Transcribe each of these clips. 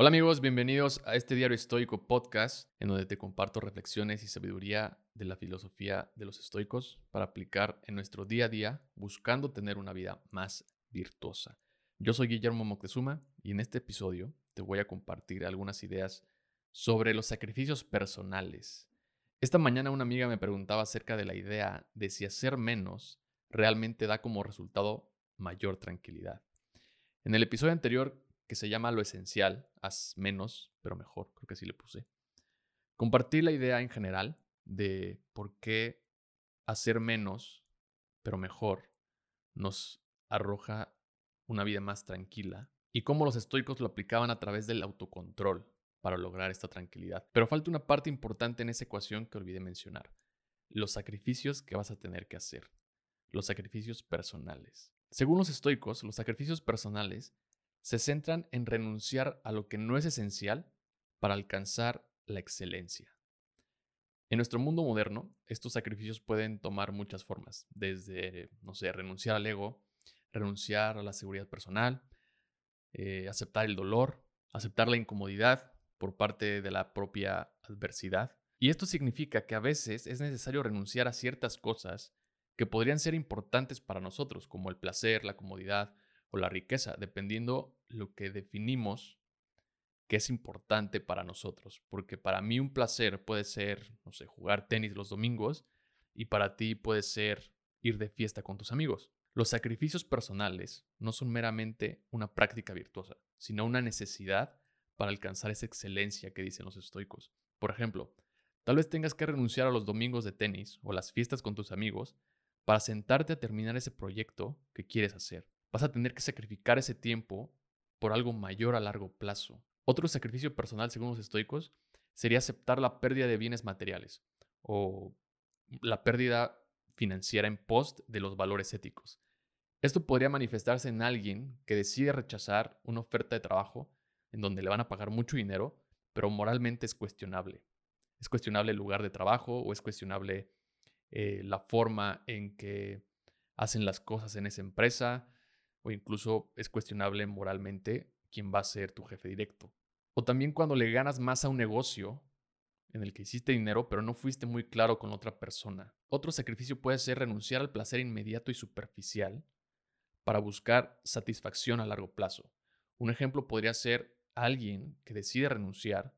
Hola amigos, bienvenidos a este Diario Estoico podcast, en donde te comparto reflexiones y sabiduría de la filosofía de los estoicos para aplicar en nuestro día a día, buscando tener una vida más virtuosa. Yo soy Guillermo Moctezuma y en este episodio te voy a compartir algunas ideas sobre los sacrificios personales. Esta mañana una amiga me preguntaba acerca de la idea de si hacer menos realmente da como resultado mayor tranquilidad. En el episodio anterior que se llama Lo Esencial, haz menos, pero mejor, creo que así le puse. Compartí la idea en general de por qué hacer menos, pero mejor, nos arroja una vida más tranquila y cómo los estoicos lo aplicaban a través del autocontrol para lograr esta tranquilidad. Pero falta una parte importante en esa ecuación que olvidé mencionar, los sacrificios que vas a tener que hacer, los sacrificios personales. Según los estoicos, los sacrificios personales se centran en renunciar a lo que no es esencial para alcanzar la excelencia. En nuestro mundo moderno, estos sacrificios pueden tomar muchas formas, desde, no sé, renunciar al ego, renunciar a la seguridad personal, eh, aceptar el dolor, aceptar la incomodidad por parte de la propia adversidad. Y esto significa que a veces es necesario renunciar a ciertas cosas que podrían ser importantes para nosotros, como el placer, la comodidad o la riqueza, dependiendo lo que definimos que es importante para nosotros. Porque para mí un placer puede ser, no sé, jugar tenis los domingos y para ti puede ser ir de fiesta con tus amigos. Los sacrificios personales no son meramente una práctica virtuosa, sino una necesidad para alcanzar esa excelencia que dicen los estoicos. Por ejemplo, tal vez tengas que renunciar a los domingos de tenis o las fiestas con tus amigos para sentarte a terminar ese proyecto que quieres hacer. Vas a tener que sacrificar ese tiempo por algo mayor a largo plazo. Otro sacrificio personal, según los estoicos, sería aceptar la pérdida de bienes materiales o la pérdida financiera en post de los valores éticos. Esto podría manifestarse en alguien que decide rechazar una oferta de trabajo en donde le van a pagar mucho dinero, pero moralmente es cuestionable. Es cuestionable el lugar de trabajo o es cuestionable eh, la forma en que hacen las cosas en esa empresa o incluso es cuestionable moralmente quién va a ser tu jefe directo. O también cuando le ganas más a un negocio en el que hiciste dinero pero no fuiste muy claro con otra persona. Otro sacrificio puede ser renunciar al placer inmediato y superficial para buscar satisfacción a largo plazo. Un ejemplo podría ser alguien que decide renunciar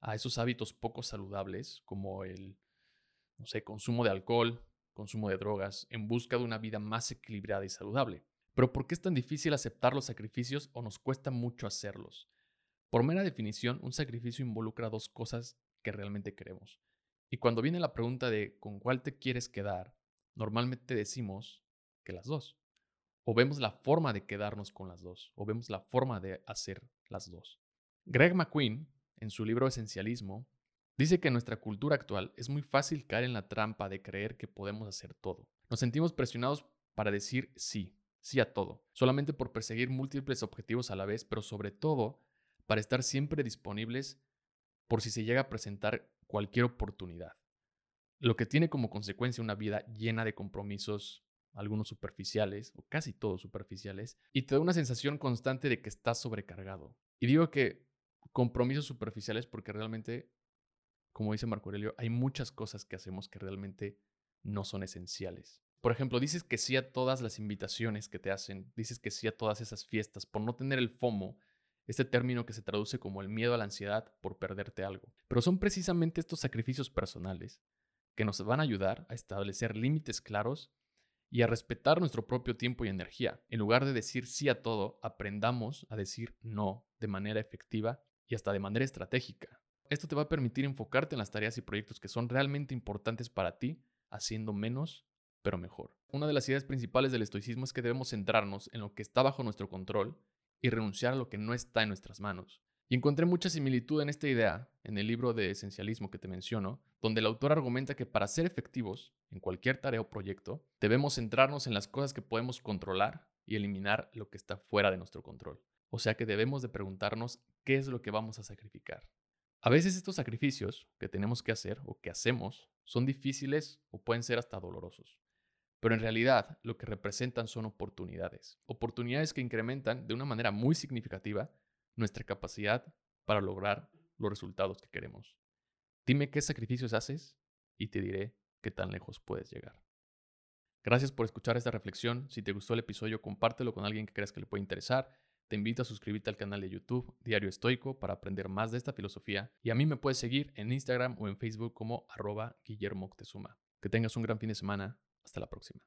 a esos hábitos poco saludables como el no sé, consumo de alcohol, consumo de drogas en busca de una vida más equilibrada y saludable. Pero ¿por qué es tan difícil aceptar los sacrificios o nos cuesta mucho hacerlos? Por mera definición, un sacrificio involucra dos cosas que realmente queremos. Y cuando viene la pregunta de ¿con cuál te quieres quedar? Normalmente decimos que las dos. O vemos la forma de quedarnos con las dos, o vemos la forma de hacer las dos. Greg McQueen, en su libro Esencialismo, dice que en nuestra cultura actual es muy fácil caer en la trampa de creer que podemos hacer todo. Nos sentimos presionados para decir sí, sí a todo, solamente por perseguir múltiples objetivos a la vez, pero sobre todo para estar siempre disponibles por si se llega a presentar cualquier oportunidad. Lo que tiene como consecuencia una vida llena de compromisos, algunos superficiales, o casi todos superficiales, y te da una sensación constante de que estás sobrecargado. Y digo que compromisos superficiales porque realmente, como dice Marco Aurelio, hay muchas cosas que hacemos que realmente no son esenciales. Por ejemplo, dices que sí a todas las invitaciones que te hacen, dices que sí a todas esas fiestas por no tener el FOMO, este término que se traduce como el miedo a la ansiedad por perderte algo. Pero son precisamente estos sacrificios personales que nos van a ayudar a establecer límites claros y a respetar nuestro propio tiempo y energía. En lugar de decir sí a todo, aprendamos a decir no de manera efectiva y hasta de manera estratégica. Esto te va a permitir enfocarte en las tareas y proyectos que son realmente importantes para ti, haciendo menos pero mejor. Una de las ideas principales del estoicismo es que debemos centrarnos en lo que está bajo nuestro control y renunciar a lo que no está en nuestras manos. Y encontré mucha similitud en esta idea en el libro de esencialismo que te menciono, donde el autor argumenta que para ser efectivos en cualquier tarea o proyecto, debemos centrarnos en las cosas que podemos controlar y eliminar lo que está fuera de nuestro control. O sea que debemos de preguntarnos qué es lo que vamos a sacrificar. A veces estos sacrificios que tenemos que hacer o que hacemos son difíciles o pueden ser hasta dolorosos. Pero en realidad lo que representan son oportunidades. Oportunidades que incrementan de una manera muy significativa nuestra capacidad para lograr los resultados que queremos. Dime qué sacrificios haces y te diré qué tan lejos puedes llegar. Gracias por escuchar esta reflexión. Si te gustó el episodio, compártelo con alguien que creas que le puede interesar. Te invito a suscribirte al canal de YouTube Diario Estoico para aprender más de esta filosofía y a mí me puedes seguir en Instagram o en Facebook como arroba Guillermo Que tengas un gran fin de semana. Hasta la próxima.